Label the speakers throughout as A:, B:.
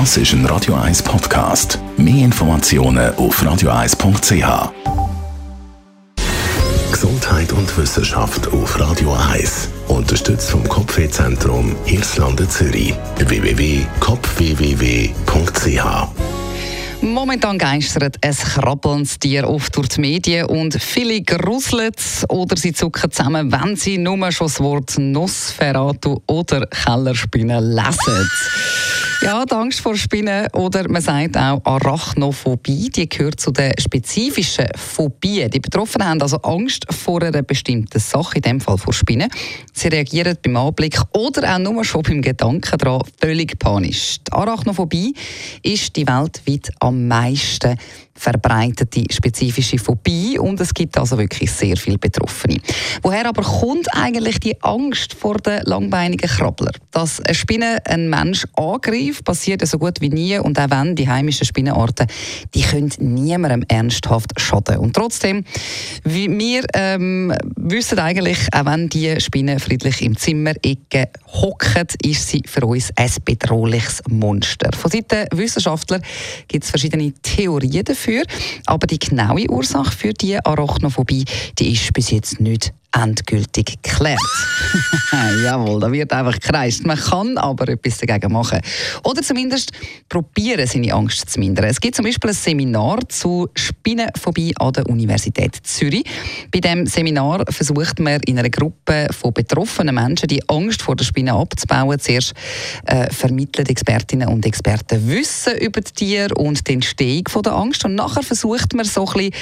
A: Das ist ein Radio 1 Podcast. Mehr Informationen auf radio1.ch. Gesundheit und Wissenschaft auf Radio 1. Unterstützt vom Kopfwehzentrum Irlande Zürich. www.kopfwww.ch
B: Momentan geistert ein krabbelndes Tier oft durch die Medien und viele gruseln oder sie zucken zusammen, wenn sie nur schon das Wort Nosferatu oder Kellerspinne lesen. Ja, die Angst vor Spinnen oder man sagt auch Arachnophobie, die gehört zu den spezifischen Phobien. Die Betroffenen haben also Angst vor einer bestimmten Sache, in dem Fall vor Spinnen. Sie reagieren beim Anblick oder auch nur schon beim Gedanken daran völlig panisch. Die Arachnophobie ist die weltweit am meisten verbreitete spezifische Phobie und es gibt also wirklich sehr viele Betroffene. Woher aber kommt eigentlich die Angst vor den langbeinigen Krabbler? Dass eine Spinne einen Mensch angreift, passiert so gut wie nie und auch wenn die heimischen Spinnenarten, die können niemandem ernsthaft schaden. Und trotzdem, wir ähm, wissen eigentlich, auch wenn die Spinne friedlich im Zimmer Ecke hocken, ist sie für uns ein bedrohliches Monster. Von Seiten Wissenschaftler gibt es verschiedene Theorien dafür dafür. Aber die genaue Ursache für die Arachnophobie, die ist bis jetzt nicht endgültig geklärt. Jawohl, da wird einfach gekreist. Man kann aber etwas dagegen machen. Oder zumindest probieren, seine Angst zu mindern. Es gibt zum Beispiel ein Seminar zu Spinnenphobie an der Universität Zürich. Bei dem Seminar versucht man in einer Gruppe von betroffenen Menschen die Angst vor der Spinne abzubauen. Zuerst äh, vermitteln Expertinnen und Experten Wissen über die Tiere und die Entstehung der Angst. Und nachher versucht man so ein bisschen,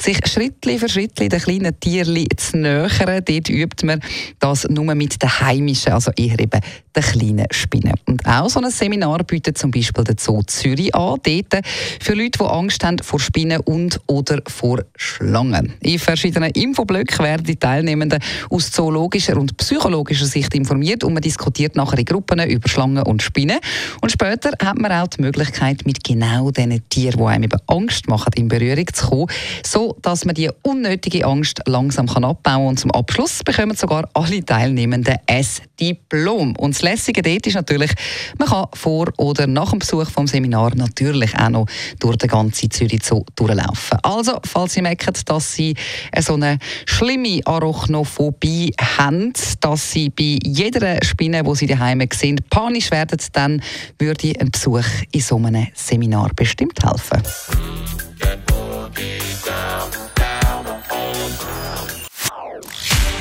B: sich Schritt für Schritt den kleinen Tieren zu nähern Völkern. Dort übt man das nur mit den heimischen, also eher eben den kleinen Spinnen. Und auch so ein Seminar bietet zum Beispiel der Zoo Zürich an, dort für Leute, die Angst haben vor Spinnen und oder vor Schlangen. In verschiedenen Infoblöcken werden die Teilnehmenden aus zoologischer und psychologischer Sicht informiert und man diskutiert nachher in Gruppen über Schlangen und Spinnen. Und später hat man auch die Möglichkeit, mit genau diesen Tieren, die einem eben Angst machen, in Berührung zu kommen, so dass man die unnötige Angst langsam kann abbauen und zum zum Abschluss bekommen sogar alle Teilnehmenden ein Diplom. Und das Lässige dort ist natürlich, man kann vor oder nach dem Besuch vom Seminar natürlich auch noch durch den ganzen Zürich Zoo durchlaufen. Also, falls Sie merken, dass Sie so eine schlimme Arachnophobie haben, dass Sie bei jeder Spinne, die Sie daheim sehen, panisch werden, dann würde ein Besuch in so einem Seminar bestimmt helfen.